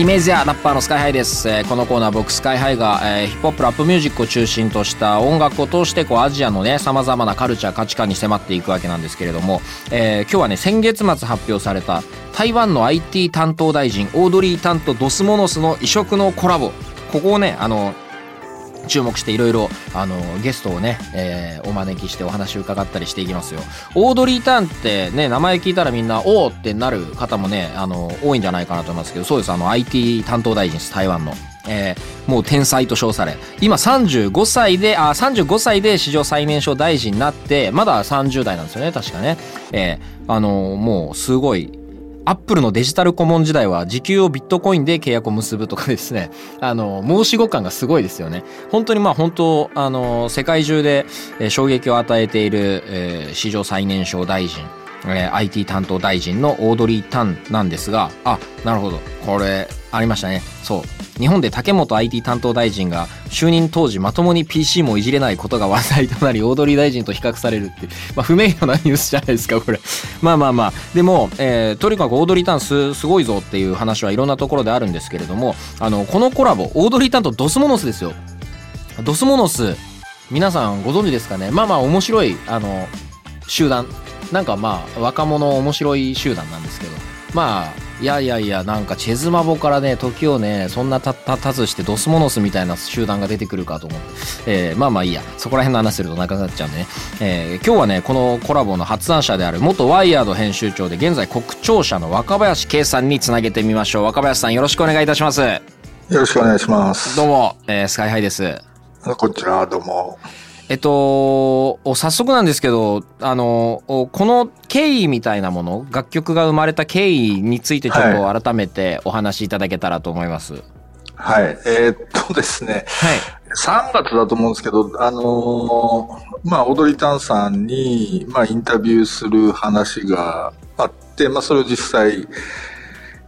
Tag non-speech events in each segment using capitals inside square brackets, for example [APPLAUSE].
イメージやラッパーのスカイハイです、えーこのコーナー僕スカイハイが、えーヒップホップラップミュージックを中心とした音楽を通してこうアジアのねさまざまなカルチャー価値観に迫っていくわけなんですけれども、えー今日はね先月末発表された台湾の IT 担当大臣オードリー・タンとドスモノスの異色のコラボ。ここをねあの注目していろいろあのゲストをね、えーお招きしてお話を伺ったりしていきますよ。オードリー・ターンってね名前聞いたらみんなおおってなる方もねあの多いんじゃないかなと思いますけどそうです。あの IT 担当大臣です台湾の。えーもう天才と称され。今35歳であ35歳で史上最年少大臣になってまだ30代なんですよね確かね、えーあのもうすごいアップルのデジタル顧問時代は時給をビットコインで契約を結ぶとかですね、[LAUGHS] あの、申し子感がすごいですよね。本当にまあ本当、あの、世界中で衝撃を与えている、えー史上最年少大臣、えー IT 担当大臣のオードリー・タンなんですが、あ、なるほど。これ、ありましたね。そう。日本で竹本 IT 担当大臣が就任当時まともに PC もいじれないことが話題となりオードリー大臣と比較されるって、まあ、不名誉なニュースじゃないですかこれ [LAUGHS] まあまあまあでも、えーとにかくオードリータンすすごいぞっていう話はいろんなところであるんですけれどもあのこのコラボオードリータンとドスモノスですよドスモノス皆さんご存知ですかね？まあまあ面白いあの集団なんかまあ若者面白い集団なんですけど。まあいやいやいやなんかチェズマボからね時をねそんなたたたずしてドスモノスみたいな集団が出てくるかと思って、えーまあまあいいや。そこら辺の話すると長くなっちゃうんでね、えー今日はねこのコラボの発案者である元ワイヤード編集長で現在国庁舎の若林圭さんにつなげてみましょう。若林さんよろしくお願いいたします。よろしくお願いします。どうも、えースカイハイです。こんにちは、どうも。えっと、お早速なんですけど、あの、おこの経緯みたいなもの、楽曲が生まれた経緯についてちょっと改めてお話しいただけたらと思います。はい。はい。えーっとですね、3月だと思うんですけど、あのーまあ、踊りたんさんに、まあ、インタビューする話があって、まあ、それを実際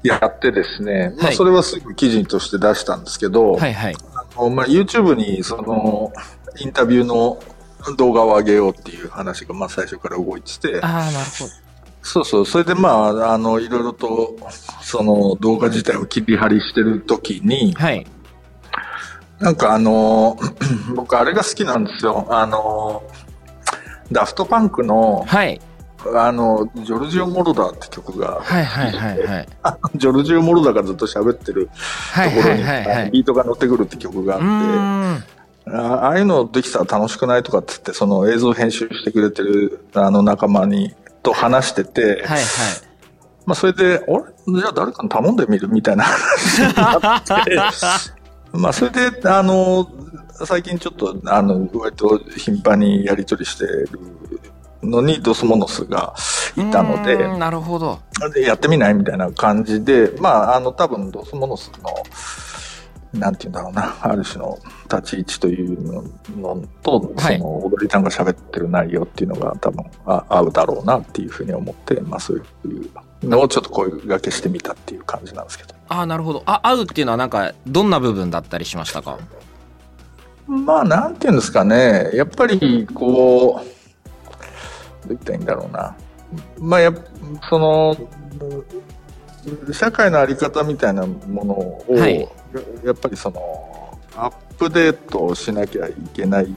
やってですね、まあ、はいそれはすぐ記事として出したんですけど、はいはい。あのまあ、YouTube にその、インタビューの動画を上げようっていう話が、まあ、最初から動いてて、ああ、なるほど。そうそう。それでまあ、あの、いろいろと、その動画自体を切り張りしてる時に、はい。なんかあの、[CLEARS THROAT] 僕あれが好きなんですよ。あの、ダフトパンクの、はい。あの、ジョルジオ・モロダーって曲が、はいはいはいはい。あ [LAUGHS] ジョルジオ・モロダーがずっと喋ってるはいはいところに、はいはい。ビートが乗ってくるって曲があって、ん。あああいうのできたら楽しくないとかって言って、その映像編集してくれてるあの仲間に、と話してて、はいはい。まあ、それで、あれじゃあ誰かに頼んでみるみたいな話になって、[LAUGHS] まあ、それで、あの、最近ちょっと、あの、割と頻繁にやり取りしてるのに、ドスモノスがいたので、なるほど。でやってみないみたいな感じで、まあ、あの、多分、ドスモノスの、なんて言うんだろうな、[LAUGHS] ある種の立ち位置というのと、はいその、踊りたんが喋ってる内容っていうのが多分あ合うだろうなっていうふうに思って、まあ、そういうのをちょっと声掛けしてみたっていう感じなんですけど。ああ、なるほど。あ、合うっていうのはなんか、どんな部分だったりしましたか？まあ、なんていうんですかね、やっぱり、こう、どう言ったらいいんだろうな。まあ、やっその、社会のあり方みたいなものを、はいややっぱりその、アップデートしなきゃいけない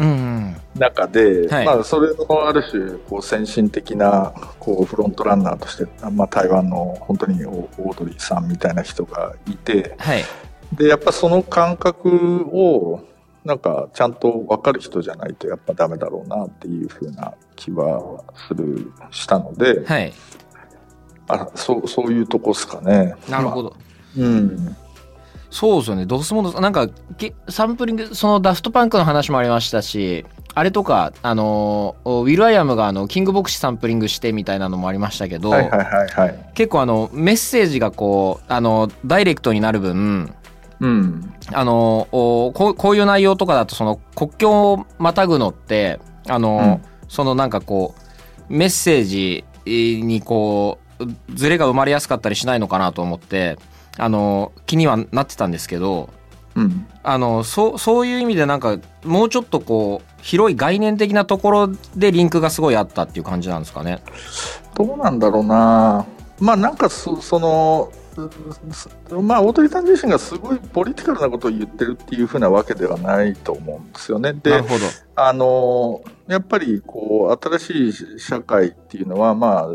うんうん。中で、はいまあ、それのある種、こう、先進的な、こう、フロントランナーとして、まあ、台湾の本当にオオードリーさんみたいな人がいて、はい。で、やっぱその感覚を、なんか、ちゃんと分かる人じゃないとやっぱダメだろうなっていうふうな気はする、したので、はい。あそう、そういうとこですかね。なるほど。まあうん。そうですよね。ドスモノス、なんか、けサンプリング、そのダフトパンクの話もありましたし、あれとか、あの、ウィル・アイアムがあの、キングボクシサンプリングしてみたいなのもありましたけど、はいはいはいはい。結構あの、メッセージがこう、あの、ダイレクトになる分、うん。あのおこうこういう内容とかだとその国境をまたぐのってあの、そのなんかこうメッセージにこうズレが生まれやすかったりしないのかなと思ってあの気にはなってたんですけどうん。あのそうそういう意味でなんかもうちょっとこう広い概念的なところでリンクがすごいあったっていう感じなんですかね。どうなんだろうな。まあなんかそその、すまあ、オードリーさん自身がすごいポリティカルなことを言ってるっていうふうなわけではないと思うんですよね。でなる、ほど。あの、やっぱりこう、新しい社会っていうのは、まあ、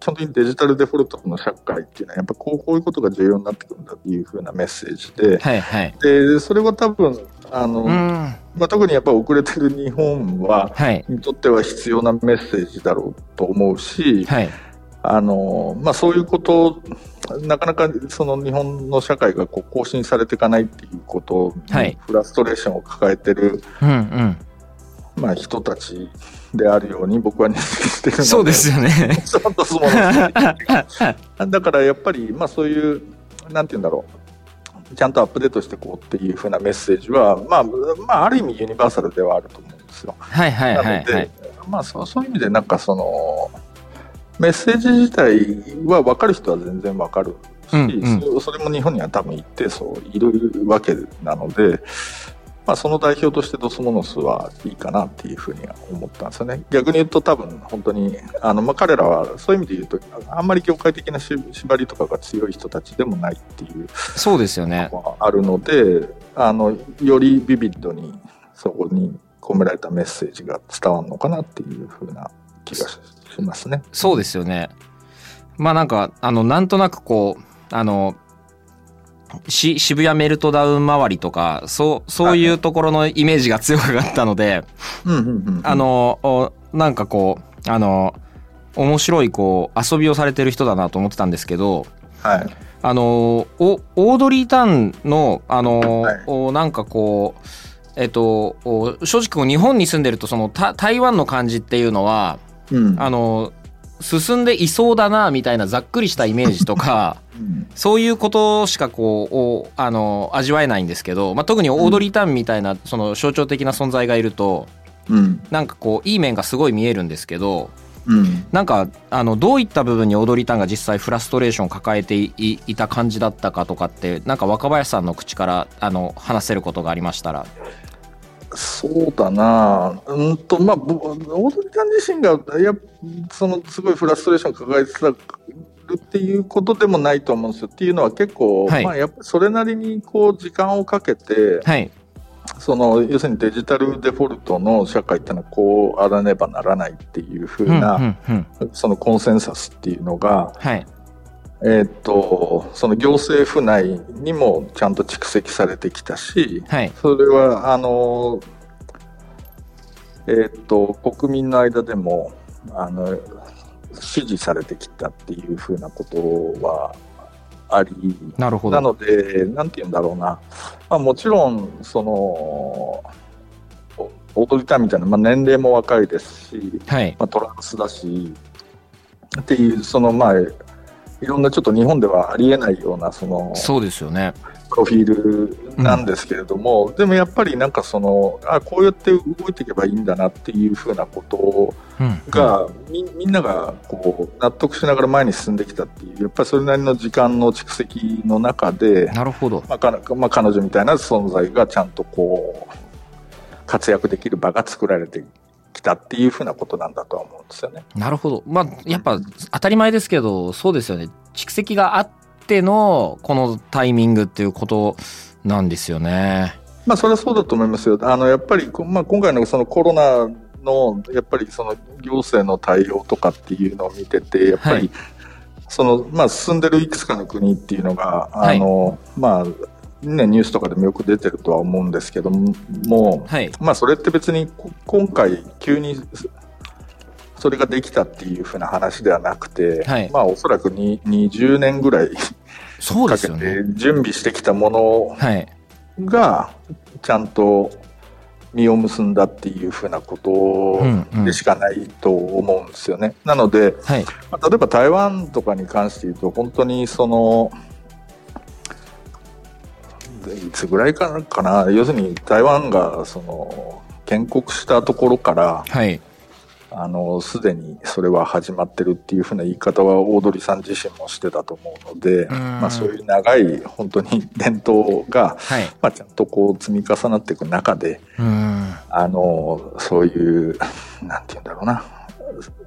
基本的にデジタルデフォルトの社会っていうのは、やっぱこうこういうことが重要になってくるんだっていうふうなメッセージで、はいはい。で、それは多分、あの、うん。まあ、特にやっぱ遅れてる日本は、はい。にとっては必要なメッセージだろうと思うし、はい。あのまあ、そういうことをなかなかその日本の社会がこう更新されていかないっていうことはいにフラストレーションを抱えてる、うんうん。まあ、人たちであるように僕は認識してるのでそうですよね。[LAUGHS] だからやっぱり、まあ、そういうなんて言うんだろうちゃんとアップデートしていこうっていうふうなメッセージは、まあまあ、ある意味ユニバーサルではあると思うんですよ。はいはいはいなので、はい。まあそうそういう意味でなんかそのメッセージ自体は分かる人は全然分かるし、うんうんそそれも日本には多分一定数いるわけなので、まあ、その代表としてドスモノスはいいかなっていうふうには思ったんですよね逆に言うと多分本当にあの、まあ、彼らはそういう意味で言うとあんまり業界的なし縛りとかが強い人たちでもないっていうそうですよね。あるのであのよりビビッドにそこに込められたメッセージが伝わるのかなっていうふうな気がしますね。そうですよね。まあなんか、あの、なんとなくこう、あの、し渋谷メルトダウン周りとか、そう、そういうところのイメージが強かったので、あの、おなんかこう、あの、面白いこう、遊びをされてる人だなと思ってたんですけど、はい。あの、おオードリー・タンの、あの、はい。おなんかこう、えっと、お正直日本に住んでると、そのた台湾の感じっていうのは、うん。あの、進んでいそうだな、みたいなざっくりしたイメージとか、う [LAUGHS] んそういうことしかこう、おあの、味わえないんですけど、まあ、特にオードリー・タンみたいな、その象徴的な存在がいると、うん。なんかこう、いい面がすごい見えるんですけど、うん。なんか、あの、どういった部分にオードリー・タンが実際フラストレーションを抱えていいいた感じだったかとかって、なんか若林さんの口から、あの、話せることがありましたら。そうだな。うんとまあぼオードリーさん自身がやそのすごいフラストレーションを抱えてたるっていうことでもないと思うんですよ。っていうのは結構、はいまあやっぱりそれなりにこう時間をかけて、はい。その要するにデジタルデフォルトの社会っていうのはこうあらねばならないっていうふうな、ん、うん。そのコンセンサスっていうのが、はい。えーっとその行政府内にもちゃんと蓄積されてきたし、はい。それはあのえーっと国民の間でもあの支持されてきたっていうふうなことはありなるほど。なので、なんて言うんだろうな、まあ、もちろん、その、おオードリーターンみたいな、まあ、年齢も若いですし、はい。まあ、トランスだし、っていう、その、まあ、いろんなちょっと日本ではありえないような、その、そうですよね。プロフィールなんですけれども、でもやっぱりなんかその、あ、こうやって動いていけばいいんだなっていうふうなことを、うん。が、みみんながこう納得しながら前に進んできたっていうやっぱりそれなりの時間の蓄積の中で、なるほど。まあかまあ、彼女みたいな存在がちゃんとこう活躍できる場が作られてきたっていうふうなことなんだとは思うんですよね。なるほど。まあ、やっぱ当たり前ですけど、そうですよね。蓄積があっての、このタイミングっていうことなんですよね。まあそれはそうだと思いますよ。あのやっぱりこ、まあ、今回のそのコロナのやっぱりその行政の対応とかっていうのを見ててやっぱり、はいそのまあ進んでるいくつかの国っていうのがはいあの、まあねニュースとかでもよく出てるとは思うんですけども、もはい。まあそれって別にこ今回急にそれができたっていうふうな話ではなくて、はいまあおそらくに20年ぐらいそうでかけすよね。て準備してきたものはい。がちゃんと実を結んだっていうふうなことうんうんでしかないと思うんですよね。なので、はい。まあ例えば台湾とかに関して言うと本当にそのいつぐらいかかな、要するに台湾がその建国したところから、はい。あの、すでにそれは始まってるっていうふうな言い方はオードリーさん自身もしてたと思うので、んまあそういう長い本当に伝統が、はい。まあちゃんとこう積み重なっていく中で、うん。あの、そういう、なんて言うんだろうな、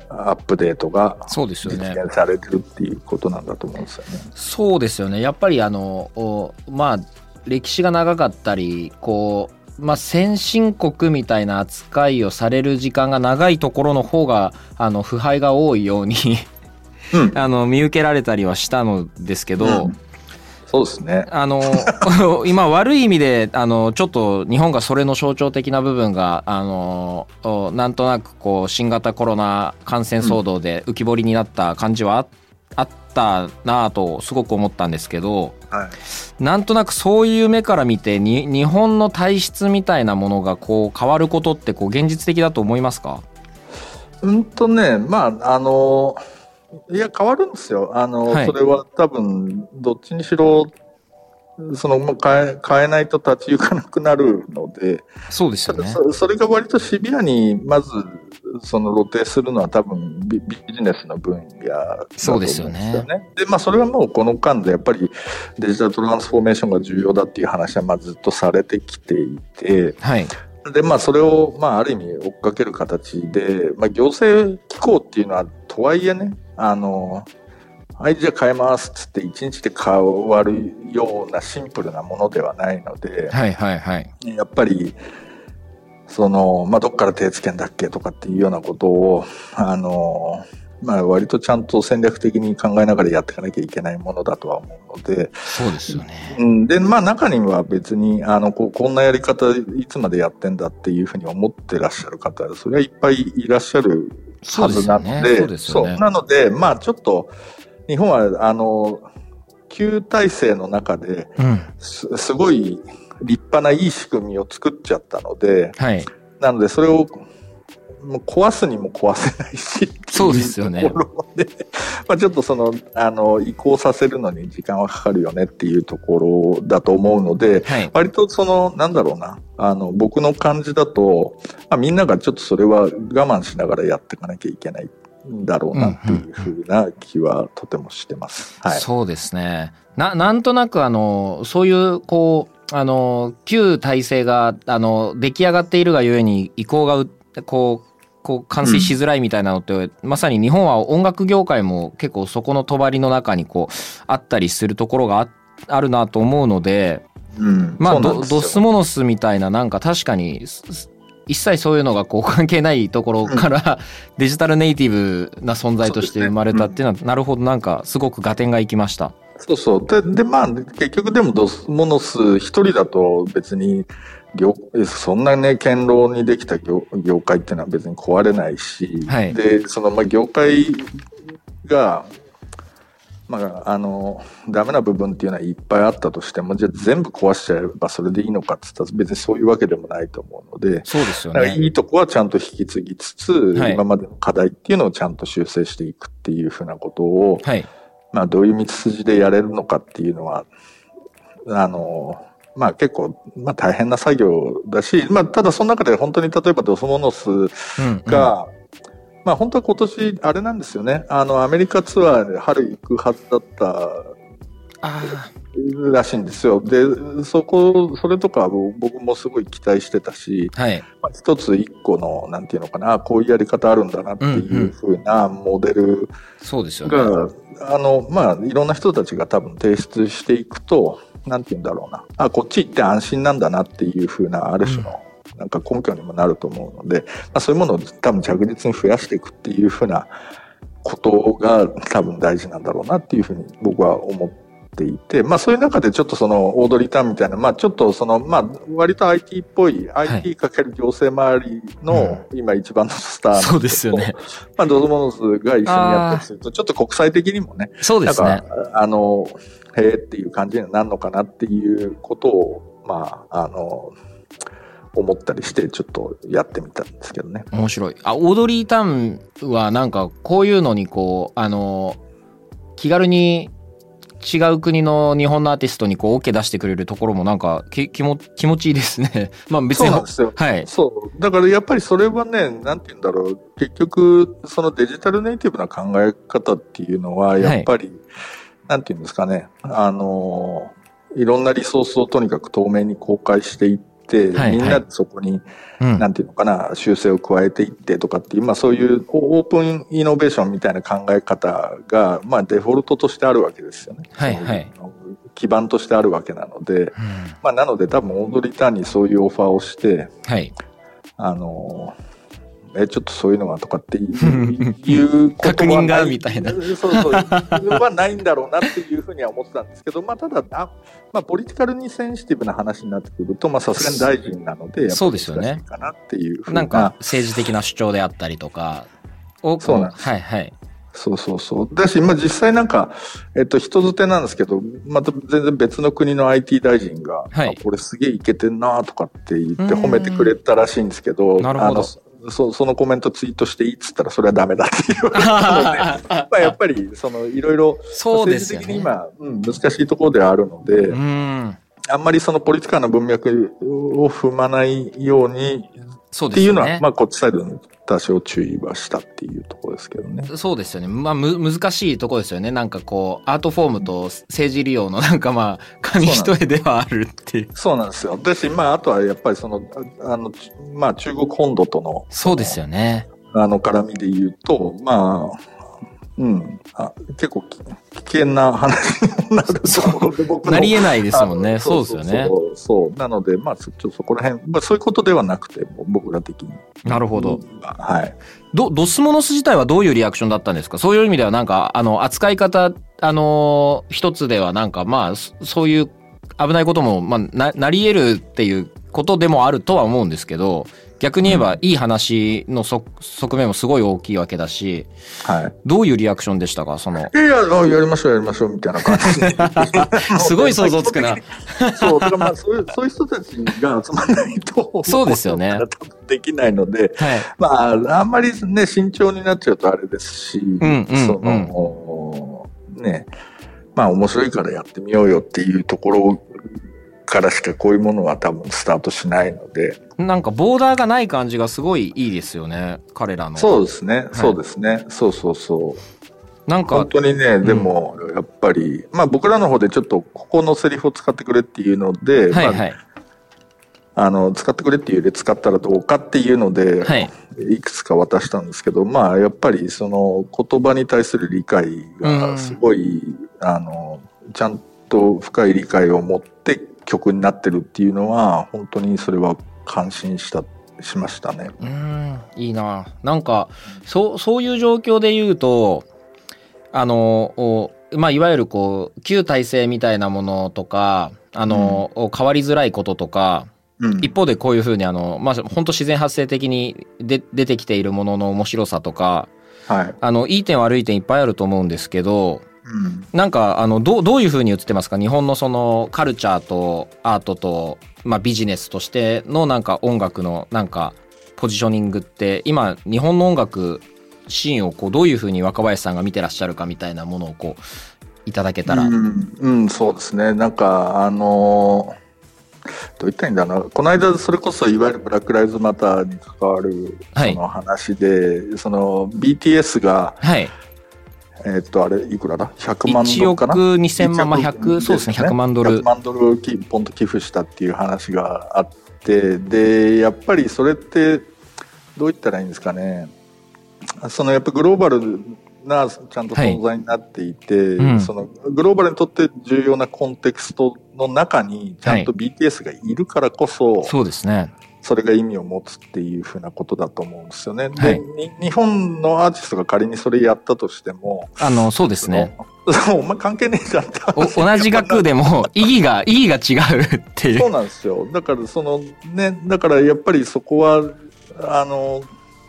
アップデートがそうですよ実ね。現されてるっていうことなんだと思うんですよね。そうですよね。やっぱりあの、おまあ、歴史が長かったり、こう、まあ、先進国みたいな扱いをされる時間が長いところの方が、あの、腐敗が多いようにうん [LAUGHS] あの、見受けられたりはしたのですけど、うんそうですね。あの [LAUGHS] 今悪い意味であのちょっと日本がそれの象徴的な部分があのおなんとなくこう新型コロナ感染騒動で浮き彫りになった感じはああったなぁとすごく思ったんですけどはい。なんとなくそういう目から見てに日本の体質みたいなものがこう変わることってこう現実的だと思いますか？うんとね、まあ、あの、いや、変わるんですよ。あの、はいそれは多分、どっちにしろ、その、もう変え、変えないと立ち行かなくなるので、そうですただそそれが割とシビアに、まず、その露呈するのは多分ビビジネスの分野だとそうで思うんですすよよね。ね。で、まあそれはもうこの間でやっぱりデジタルトランスフォーメーションが重要だっていう話はまあずっとされてきていて、はい。で、まあ、それを、まあ、ある意味追っかける形で、まあ、行政機構っていうのは、とはいえね、あの、はい、じゃあ変えますっつって、一日で変わるようなシンプルなものではないので、はいはいはい。やっぱり、その、まあ、どっから手つけんだっけとかっていうようなことを、あの、まあ、割とちゃんと戦略的に考えながらやっていかなきゃいけないものだとは思うので、そうですよね。うん、で、まあ中には別に、あの、こうこんなやり方いつまでやってんだっていうふうに思ってらっしゃる方、それはいっぱいいらっしゃるはずなので、そうね。ね。そう。なので、まあちょっと、日本は、あの、旧体制の中でうん。す、すごい立派ないい仕組みを作っちゃったので、はい。なのでそれを、もう壊すにも壊せないし、そうですよね。[LAUGHS] まあちょっとその、あの、移行させるのに時間はかかるよねっていうところだと思うので、はい。割とその、なんだろうな、あの、僕の感じだと、まあ、みんながちょっとそれは我慢しながらやっていかなきゃいけないんだろうなっていうふうな気はとてもしてます。はい。そうですねななんとなくあのそういうこうあの旧体制があの出来上がっているがゆえに移行がうこうこう完成しづらいみたいなのって、まさに日本は音楽業界も結構そこの帳の中にこうあったりするところがああるなと思うのでうん。まあドスモノスみたいななんか確かに一切そういうのがこう関係ないところから [LAUGHS] デジタルネイティブな存在として生まれたっていうのはなるほどなんかすごく合点がいきました。そうそう。で、でまあ、結局でもドスモノス一人だと別に、業そんなね、堅牢にできた業業界っていうのは別に壊れないし、はいで、その、まあ、業界が、まあ、あの、ダメな部分っていうのはいっぱいあったとしても、じゃあ全部壊しちゃえばそれでいいのかって言ったら別にそういうわけでもないと思うので、そうですよね。いいとこはちゃんと引き継ぎつつ、はい今までの課題っていうのをちゃんと修正していくっていうふうなことを、はい。まあ、どういう道筋でやれるのかっていうのは、あの、まあ結構、まあ大変な作業だし、まあただその中で本当に例えばドスモノスうんうんが、まあ本当は今年あれなんですよね。あのアメリカツアーで春行くはずだったあらしいんですよ。で、そこ、それとか僕もすごい期待してたし、あ、はい。まあ一つ一個の、なんていうのかな、こういうやり方あるんだなっていうふうなモデルそうですよね。が、あの、まあ、いろんな人たちが多分提出していくと、なんて言うんだろうな。あ、こっち行って安心なんだなっていうふうな、ある種の、なんか根拠にもなると思うので、まあ、そういうものを多分着実に増やしていくっていうふうなことが多分大事なんだろうなっていうふうに僕は思っていて、まあそういう中でちょっとそのオードリー・ターンみたいな、まあちょっとその、まあ割と IT っぽい、IT かける行政周りの今一番のスターのうですよね。まあ、ドズモノスが一緒にやったりすると、ちょっと国際的にもね、そうですねなんか。、あの、へえっていう感じになるのかなっていうことを、まあ、あの、思ったりして、ちょっとやってみたんですけどね。面白い。あ、オードリー・タウンはなんかこういうのにこう、あの、気軽に違う国の日本のアーティストにこう OK 出してくれるところもなんかき気も気持ちいいですね。[LAUGHS] まあ別にそうなんですよ。はいそう。だからやっぱりそれはね、なんて言うんだろう。結局、そのデジタルネイティブな考え方っていうのは、やっぱり、なんて言うんですかね。あの、いろんなリソースをとにかく透明に公開していって、はいはいみんなでそこに、うんなんていうのかな、修正を加えていってとかっていう、まあそういうオープンイノベーションみたいな考え方が、まあデフォルトとしてあるわけですよね。はいはい基盤としてあるわけなので、うんまあなので多分オードリー・ターンにそういうオファーをして、はい。あの、え、ちょっとそういうのはとかっていういうことは確認がみたいな。そうそう。はないんだろうなっていうふうには思ってたんですけど、まあただ、あまあポリティカルにセンシティブな話になってくると、まあさすがに大臣なので、そうですよね。かなっていうな。んか政治的な主張であったりとかそうなんです。はいはい。そうそうそう。だし、まあ実際なんか、えっと、人づてなんですけど、また全然別の国の IT 大臣が、はい。あこれすげえいけてんなとかって言ってうん。褒めてくれたらしいんですけど、なるほどそそのコメントツイートしていいっつったらそれはダメだって言われたので、[LAUGHS] まあやっぱり、その、いろいろ、そうですよね。政治的に今、うん、難しいところではあるので、うん。あんまりそのポリティカルな文脈を踏まないようにそうっていうのは。まあこっちサイドに多少注意はしたっていうところですけどね。そうですよね。まあ、む、難しいとこですよね。なんかこう、アートフォームと政治利用のなんかまあ、紙一重ではあるっていう。そうなんですよ。だし、まあ、あとはやっぱりその、ああの、ちまあ、中国本土との、そうですよね。あの、絡みで言うと、まあ、うん、あ結構き危険な話になるところで、僕のなりえないですもんね。そうですよね。そうそうなので、まあ、ちょっとそこら辺、まあ、そういうことではなくて、僕ら的に。なるほど。はい。ど、ドスモノス自体はどういうリアクションだったんですか？そういう意味ではなんか、あの、扱い方、あのー一つではなんか、まあ、そそういう危ないことも、まあ、な、なり得るっていうことでもあるとは思うんですけど、逆に言えば、いい話のそ側面もすごい大きいわけだし、はい。どういうリアクションでしたか？その、いやいや、りましょう、やりましょう、みたいな感じで。[LAUGHS] すごい想像つくな。[LAUGHS] そう、だからまあ、そういう、そういう人たちが集まらないと、そうですよねできないので、[LAUGHS] はい。まあ、あんまりね、慎重になっちゃうとあれですし、んうんその、ね、まあ面白いからやってみようよっていうところからしかこういうものは多分スタートしないので、なんかボーダーがない感じがすごいいいですよね。彼らの。そうですね、そうですね、そうそうそう。なんか本、当にね、でも、やっぱり、まあ僕らの方でちょっとここのセリフを使ってくれっていうので、まあはいはい。あの、使ってくれっていうより使ったらどうかっていうので、はい。いくつか渡したんですけど、まあ、やっぱりその言葉に対する理解がすごい、あの、ちゃんと深い理解を持って曲になってるっていうのは、本当にそれは感心した、しましたね。うーん、いいな。なんか、そう、そういう状況で言うと、あの、おまあ、いわゆるこう、旧体制みたいなものとか、あの、お変わりづらいこととか、うん。一方でこういうふうにあの、まあ、本当自然発生的にで出てきているものの面白さとか、はい。あの、いい点悪い点いっぱいあると思うんですけど、うん。なんか、あの、どう、どういうふうに映ってますか？日本のその、カルチャーとアートと、まあ、ビジネスとしてのなんか音楽のなんか、ポジショニングって、今、日本の音楽シーンをこう、どういうふうに若林さんが見てらっしゃるかみたいなものをこう、いただけたら。うん、うん、そうですね。なんか、あのどう言ったらいいんだろうな。この間、それこそ、いわゆるブラック・ライズ・マターに関わる、はいその話で、その、BTS が、はい。えっと、あれ、いくらだ ?100 万ド1ルかな？億2000万、まあ、100、そうですね、100万ドル100。万ドルきポンと寄付したっていう話があって、で、やっぱりそれって、どう言ったらいいんですかね？そのやっぱグローバルなちゃんと存在になっていて、うんそのグローバルにとって重要なコンテクストの中にちゃんと BTS がいるからこそ、そうですね。それが意味を持つっていうふうなことだと思うんですよね。で、はいに日本のアーティストが仮にそれやったとしても、あの、そうですね。[LAUGHS] お前関係ねえじゃんって同じ額でも、[LAUGHS] 意義が、意義が違うっていう。そうなんですよ。だから、そのね、だからやっぱりそこは、あの、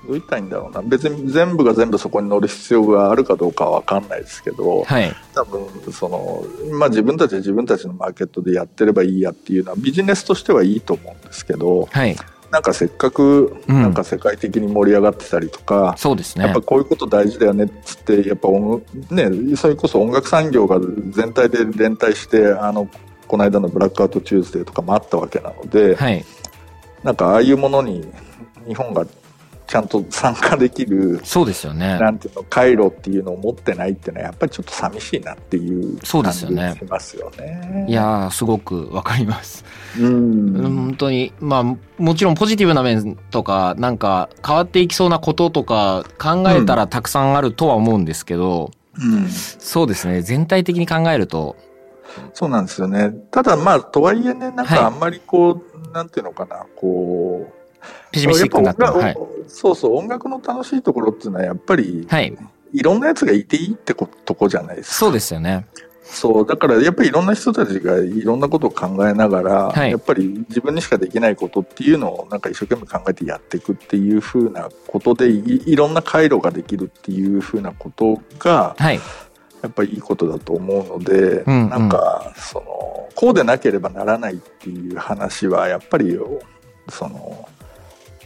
どう言ったらいいんだろうな。別に全部が全部そこに乗る必要があるかどうかはわかんないですけど、はい。多分、その、まあ自分たちは自分たちのマーケットでやってればいいやっていうのはビジネスとしてはいいと思うんですけど、はい。なんかせっかく、うんなんか世界的に盛り上がってたりとか、そうですねやっぱ。こういうこと大事だよねっつって、やっぱ音、ね、それこそ音楽産業が全体で連帯して、あの、この間のブラックアウトチューズデーとかもあったわけなので、はい。なんかああいうものに日本がちゃんと参加できる、そうですよね。なんていうの、回路っていうのを持ってないっていうのは、やっぱりちょっと寂しいなっていうそうで感じすよねがしますよね。いやー、すごくわかります。うん、うん本当に、まあ、もちろんポジティブな面とか、なんか変わっていきそうなこととか考えたらたくさんあるとは思うんですけど、うんそうですね。全体的に考えると、そうなんですよね。ただまあ、とはいえね、なんはいかあんまりこう、なんていうのかな、こう、ペシミスティックになっても、はい。そうそう、音楽の楽しいところっていうのは、やっぱり、はい。いろんなやつがいていいってことこじゃないですか。そうですよね。そう、だからやっぱりいろんな人たちがいろんなことを考えながら、はいやっぱり自分にしかできないことっていうのをなんか一生懸命考えてやっていくっていうふうなことでい、いろんな回路ができるっていうふうなことが、はい。やっぱりいいことだと思うので、うんうんなんか、その、こうでなければならないっていう話は、やっぱり、その、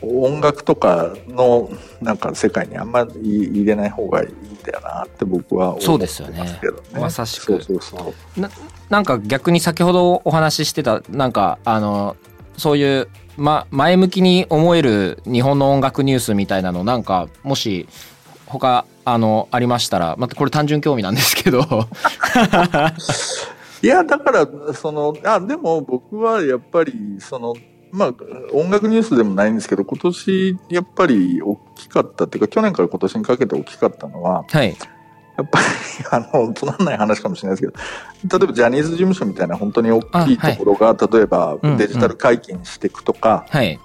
音楽とかのなんか世界にあんまり入れない方がいいんだよなって僕は思ってますけどね。そうですよねまさしくそうそうそう。ななんか逆に先ほどお話ししてた、なんか、あの、そういう、ま、前向きに思える日本の音楽ニュースみたいなの、なんか、もし、他、あの、ありましたら、またこれ単純興味なんですけど、[LAUGHS] いや、だから、その、あ、でも僕はやっぱり、その、まあ、音楽ニュースでもないんですけど、今年、やっぱり大きかったっていうか、去年から今年にかけて大きかったのは、はい。やっぱり、[LAUGHS] あの、つまんない話かもしれないですけど、例えばジャニーズ事務所みたいな本当に大きいところが、例えばデジタル解禁していくとか、はい。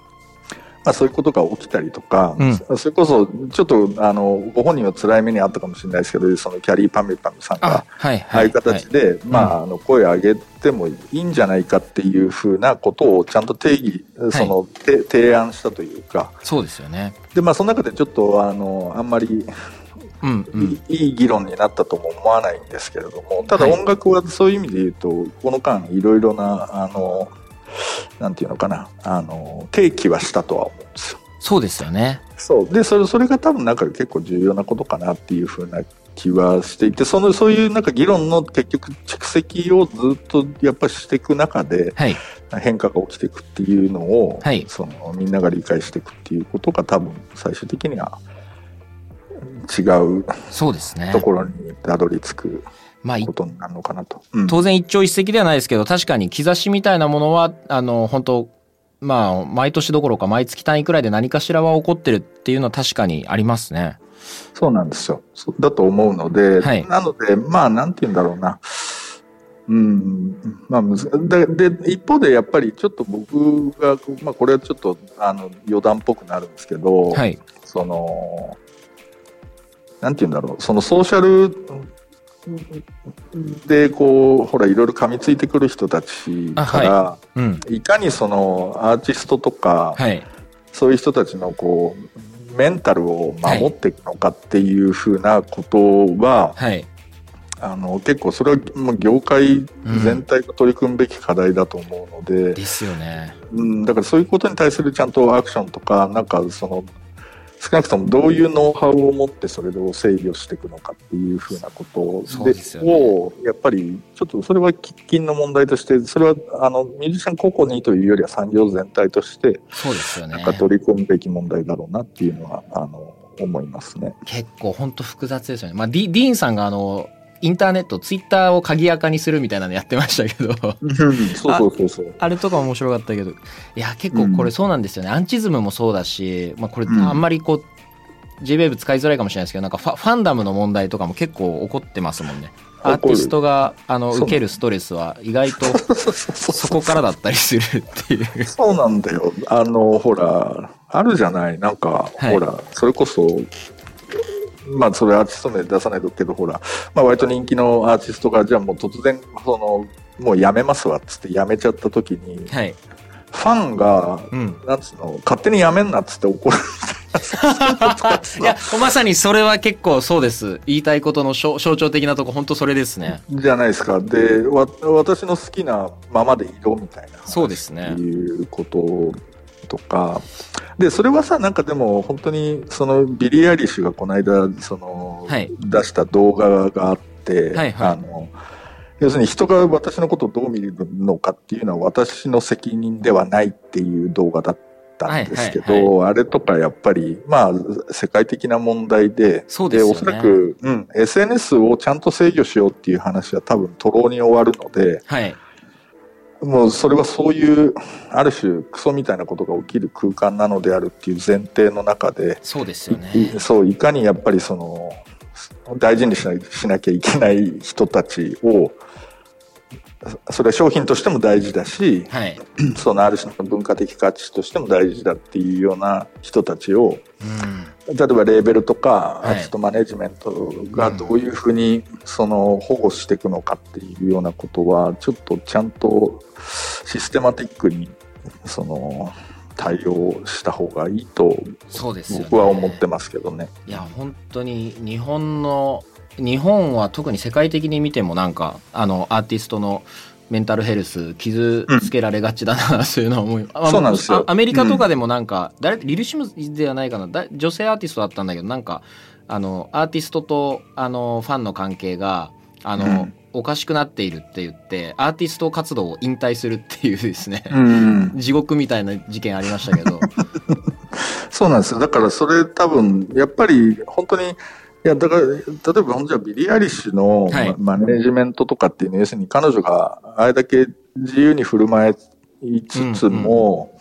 まあそういうことが起きたりとか、うんそれこそ、ちょっと、あの、ご本人は辛い目にあったかもしれないですけど、そのキャリーパミュパミュさんがあ、、はい、ああはいい。う形で、まあ、あの、声を上げてもいいんじゃないかっていうふうなことをちゃんと定義、その、て提案したというか、そうですよね。で、まあ、その中でちょっと、あの、あんまり、うん、うん。いいいい議論になったとも思わないんですけれども、ただはい音楽はそういう意味で言うと、この間いろいろな、あの、なんていうのかな、あの、提起はしたとは思うんですよ。そうですよね。そう。で、それ、それが多分なんか結構重要なことかなっていうふうな気はしていて、その、そういうなんか議論の結局蓄積をずっとやっぱりしていく中ではい。変化が起きていくっていうのを、はいそのみんなが理解していくっていうことが多分最終的には違うそうですねと。ころにたどり着くまあ、いことになるのかなと。うん当然一朝一夕ではないですけど、確かに兆しみたいなものは、あの、本当まあ、毎年どころか毎月単位くらいで何かしらは起こってるっていうのは確かにありますね。そうなんですよ。だと思うので、はいなので、まあ、なんて言うんだろうな。うん、まあ、むずで、で、一方でやっぱりちょっと僕が、まあ、これはちょっと、あの、余談っぽくなるんですけど、はい。その、なんて言うんだろう、そのソーシャルで、こう、ほら、いろいろ噛みついてくる人たちから、うん。い、かにその、アーティストとか、はい。そういう人たちのこうメンタルを守っていくのかっていうふうなことは、はい。あの結構それはもう業界全体が取り組むべき課題だと思うので、ですよね。うん、だからそういうことに対するちゃんとアクションとかなんかその少なくともどういうノウハウを持ってそれを制御していくのかっていうふうなことそうですよねをやっぱりちょっとそれは喫緊の問題としてそれはあのミュージシャン個々にというよりは産業全体としてそうですよねなん。か取り組むべき問題だろうなっていうのは、あの、思いますね。結構本当複雑ですよね。まあ、ディディーンさんがあの、インターネット、ツイッターを鍵垢にするみたいなのやってましたけど、そうそうそうそう。あれとか面白かったけど、いや、結構これそうなんですよね。アンチズムもそうだし、まあ、これうんあんまりこう、JWAVE 使いづらいかもしれないですけど、なんかファファンダムの問題とかも結構起こってますもんね。アーティストがあの受けるストレスは意外とそこからだったりするっていう。そうなんだよ。あの、ほら、あるじゃない？なんか、はいほら、それこそ、まあ、それアーティスト名出さないとけど、ほら、まあ、割と人気のアーティストが、じゃあもう突然、その、もうやめますわっつってやめちゃった時に、はい。ファンが、うん。なんつうの、勝手にやめんなっつって怒る [LAUGHS] いや、まさにそれは結構そうです。言いたいことの象象徴的なとこ、本当それですね。じゃないですか。で、わ私の好きなままでいろみたいな。そうですねいうこととか、で、それはさ、なんかでも本当に、そのビリー・アイリッシュがこの間、その、はい。出した動画があって、はいはい。あの、要するに人が私のことをどう見るのかっていうのは私の責任ではないっていう動画だったんですけど、はいはいあれとかやっぱり、まあ、世界的な問題で、そうでね。おそらく、うん、SNS をちゃんと制御しようっていう話は多分、とろうに終わるので、はい。もうそれはそういう、ある種、クソみたいなことが起きる空間なのであるっていう前提の中で、そうですよね。いそう、いかにやっぱりその、大事にしなしなきゃいけない人たちを、それは商品としても大事だし、はい。そのある種の文化的価値としても大事だっていうような人たちを、うん。例えばレーベルとかはいアーティストマネジメントがどういうふうにその保護していくのかっていうようなことはちょっとちゃんとシステマティックにその対応した方がいいと。僕は思ってますけどね。いや本当に日本の日本は特に世界的に見てもなんかあのアーティストのメンタルヘルス傷つけられがちだな、そういうのは思いあそうなんですよ。あアメリカとかでもなんか、誰リルシムではないかな。だ女性アーティストだったんだけどなんかあのアーティストとあのファンの関係があの、うん。おかしくなっているって言ってアーティスト活動を引退するっていうですね、うん、[LAUGHS] 地獄みたいな事件ありましたけど。[LAUGHS] そうなんですよ。だからそれ多分、やっぱり本当に、いや、だから、例えば本当はビリー・アイリッシュのはい。ママネージメントとかっていうのは、要するに彼女があれだけ自由に振る舞いつつも、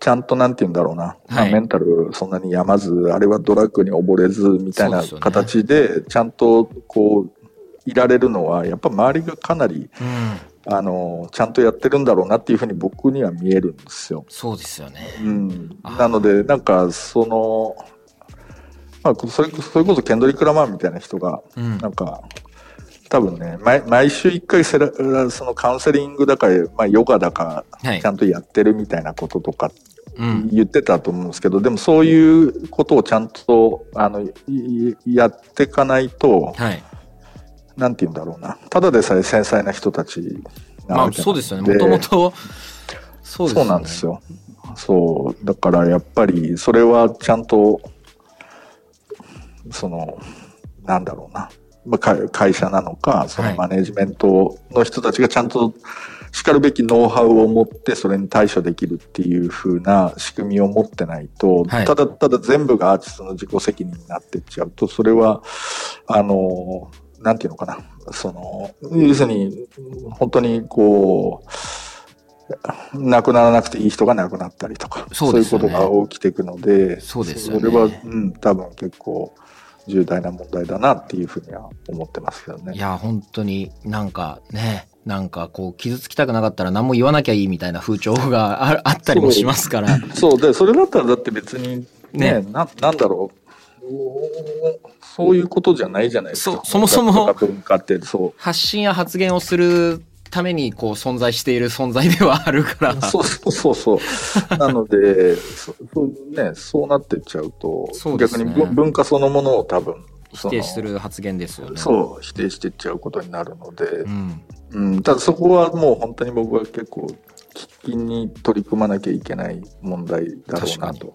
ちゃんとなんて言うんだろうな、まあはいメンタルそんなに病まず、あれはドラッグに溺れずみたいな形で、ちゃんとこう、いられるのは、やっぱ周りがかなり、うん。あの、ちゃんとやってるんだろうなっていうふうに僕には見えるんですよ。そうですよね。うん。あ、なので、なんか、その、まあ、それそれこそケンドリック・ラマーみたいな人が、うん。なんか、多分ね、毎毎週一回セラ、そのカウンセリングだか、まあ、ヨガだか、はい。ちゃんとやってるみたいなこととかうん。言ってたと思うんですけど、でもそういうことをちゃんと、あの、やっていかないと、はい。なんて言うんだろうな。ただでさえ繊細な人たちなまあわけなのそうですよね。もともとそうなんですよ。そう。だからやっぱり、それはちゃんと、その、なんだろうな。まあ会会社なのか、そはいのマネジメントの人たちがちゃんと叱るべきノウハウを持ってそれに対処できるっていう風な仕組みを持ってないと、はいただただ全部がアーティストの自己責任になっていっちゃうと、それは、あの、なんていうのかな。その、要するに、本当にこう、亡くならなくていい人が亡くなったりとか、そうねいうことが起きていくので、そうですよねそれは、うん、多分結構重大な問題だなっていうふうには思ってますけどね。いや本当になんかねなんかこう傷つきたくなかったら何も言わなきゃいいみたいな風潮がああったりもしますからそうで、それだったらだって別にね、ねななんだろう。そういうことじゃないじゃないですか。そそもそも。発信や発言をするためにこう存在している存在ではあるから。[LAUGHS] そうそうそう。そう。なので、そそうね、そうなってっちゃうと、そうね。逆に文文化そのものを多分、否定する発言ですよね。そう、否定していっちゃうことになるので、うん。うん、ただそこはもう本当に僕は結構、喫緊に取り組まなきゃいけない問題だろうなと。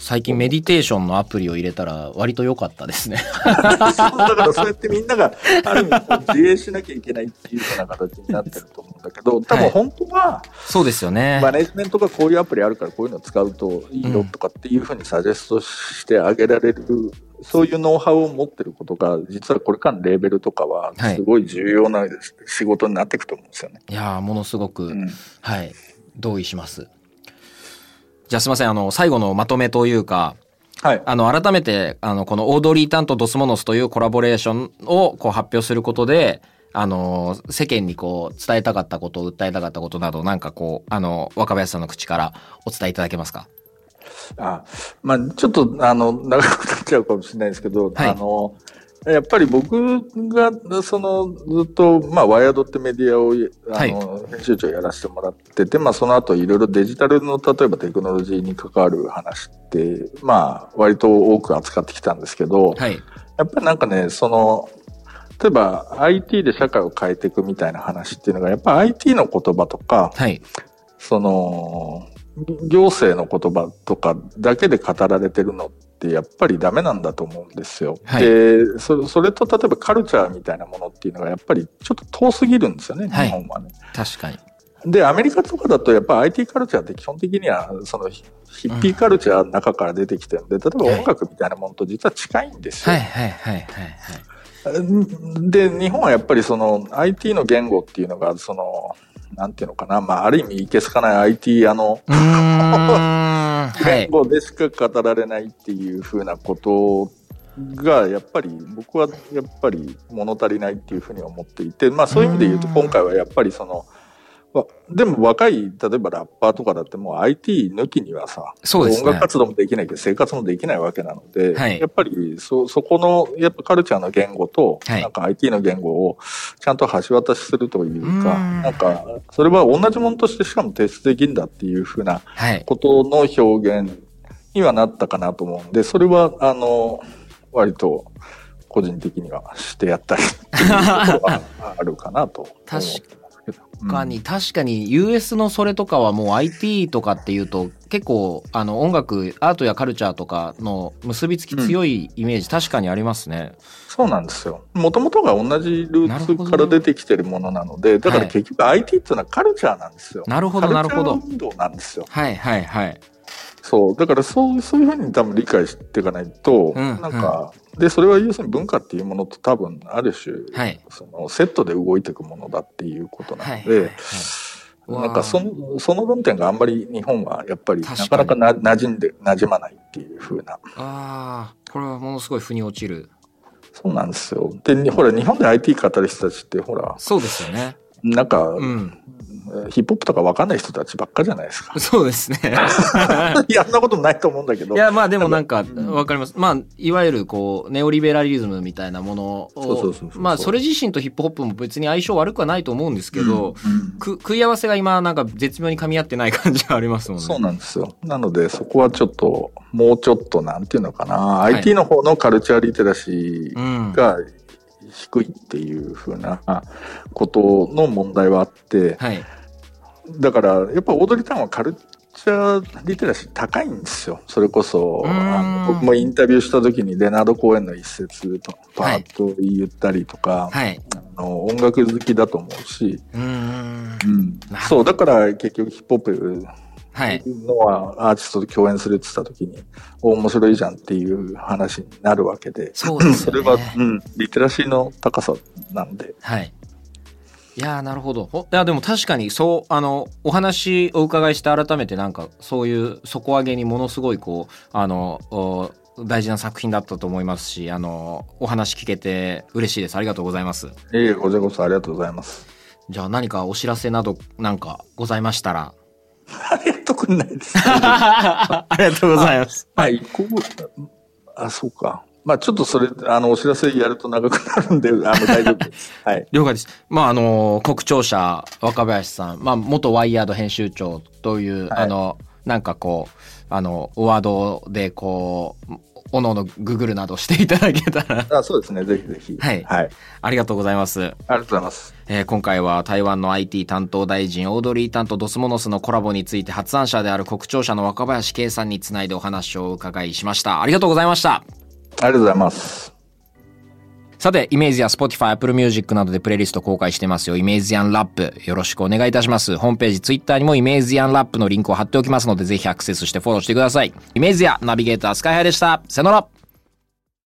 最近メディテーションのアプリを入れたら割と良かったですね。そうだからそうやってみんなが、ある意味自衛しなきゃいけないっていうような形になってると思うんだけど、多分本当は、そうですよね。マネジメントがこういうアプリあるからこういうのを使うといいよとかっていうふうにサジェストしてあげられる、そういうノウハウを持ってることが、実はこれからのレーベルとかははい。すごい重要な仕事になっていくと思うんですよね。いやーものすごく、うん。はい。同意しますじゃあすいませんあの最後のまとめというかはい。あの、改めて、あの、このオードリー・タンとドスモノスというコラボレーションをこう発表することで、あの、世間にこう、伝えたかったこと、訴えたかったことなど、なんかこう、あの、若林さんの口からお伝えいただけますか？あまあ、ちょっと、あの、長くなっちゃうかもしれないですけど、はいあの、やっぱり僕が、その、ずっと、まあ、ワイヤードってメディアを、あの、編集長やらせてもらってて、まあ、その後いろいろデジタルの、例えばテクノロジーに関わる話って、まあ、割と多く扱ってきたんですけど、はい。やっぱりなんかね、その、例えば IT で社会を変えていくみたいな話っていうのが、やっぱ IT の言葉とか、はい。その、行政の言葉とかだけで語られてるのってやっぱりダメなんだと思うんですよ。はいでそ、それと例えばカルチャーみたいなものっていうのがやっぱりちょっと遠すぎるんですよね、はい日本はね。確かに。で、アメリカとかだとやっぱ IT カルチャーって基本的にはそのヒヒッピーカルチャーの中から出てきてるんで、例えば音楽みたいなものと実は近いんですよ。はいはいはいはいで、日本はやっぱりその IT の言語っていうのが、その、なんていうのかな、まあ、ある意味いけすかない IT あの。言語でしか語られないっていうふうなことが、やっぱり僕はやっぱり物足りないっていうふうに思っていて、まあそういう意味で言うとうん。今回はやっぱりその、わでも若い、例えばラッパーとかだってもう IT 抜きにはさ、そうですね。音楽活動もできないけど生活もできないわけなので、はい。やっぱりそ、そこの、やっぱカルチャーの言語と、はい。なんか IT の言語をちゃんと橋渡しするというか、うん。なんか、それは同じものとしてしかも提出できるんだっていうふうなはい。ことの表現にはなったかなと思うんで、それは、あの、割と個人的にはしてやったりっていうところはあるかなと思 [LAUGHS] ってますけど。確かに、確かに US のそれとかはもう IT とかっていうと結構あの音楽アートやカルチャーとかの結びつき強いイメージ確かにありますね。そうなんですよ。もともとが同じルーツから出てきてるものなので、だからはい結局 IT っていうのはカルチャーなんですよ。なるほどなるほどカルチャー運動なんですよ。はいはいはい。そう。だからそう、そういうふうに多分理解していかないと、うんなんか、で、それは要するに文化っていうものと多分ある種、はい。そのセットで動いていくものだっていうことなはいので、はいなんかその、その論点があんまり日本はやっぱりな確かなかな馴染んで、馴染まないっていう風な。ああ、これはものすごい腑に落ちる。そうなんですよ。で、にほら、日本で IT 語る人たちって、ほら、そうですよね。なんか、うん。ヒップホップとかわかんない人たちばっかじゃないですか。そうですね。[LAUGHS] いや、そんなことないと思うんだけど。いやまあでもなんかうんわかります。まあいわゆるこうネオリベラリズムみたいなものをそうそうそうそうまあそれ自身とヒップホップも別に相性悪くはないと思うんですけど、うんく食い合わせが今なんか絶妙に噛み合ってない感じがありますもんね。そうなんですよ。なので、そこはちょっと、もうちょっと、なんていうのかな、い IT の方のカルチャーリテラシーうん。が低いっていう風なことの問題はあって、はい。だから、やっぱオードリー・タウンはカルチャーリテラシー高いんですよ。それこそ、あの僕もインタビューした時にレナード公演の一節とパーッと言ったりとか、はい。あの音楽好きだと思うし、うーん。そう、だから結局ヒップホップはい。のはアーティストと共演するって言った時に、お面白いじゃんっていう話になるわけで、そうですよね [LAUGHS] それは、うん、リテラシーの高さなんで、はい。いやーなるほど。ほいやでも確かにそうあのお話お伺いして改めてなんかそういう底上げにものすごいこうあのお大事な作品だったと思いますしあのお話聞けて嬉しいですありがとうございます。いえいえ、こちらこそありがとうございます。じゃあ何かお知らせなどなんかございましたらありがとうくんないです。[LAUGHS] ありがとうございます。はい、こう、あ、そうか。まあちょっとそれ、あの、お知らせやると長くなるんで、あの、大丈夫です。はい。[LAUGHS] 了解です。まああの国庁舎若林さん、まあ元ワイヤード編集長という、はいあのなんかこうあのワードでこうおのおのググるなどしていただけたら [LAUGHS] あそうですね、ぜひぜひ。はいはい。ありがとうございます。ありがとうございます。えー今回は台湾の IT 担当大臣オードリー・タンとドスモノスのコラボについて発案者である国庁舎の若林圭さんにつないでお話をお伺いしました。ありがとうございました。ありがとうございます。さて、イメージや Spotify、Apple Music などでプレイリスト公開してますよ。イメージアンラップ。よろしくお願いいたします。ホームページ、Twitter にもイメージアンラップのリンクを貼っておきますので、ぜひアクセスしてフォローしてください。イメージアナビゲータースカイハイでした。さよなら。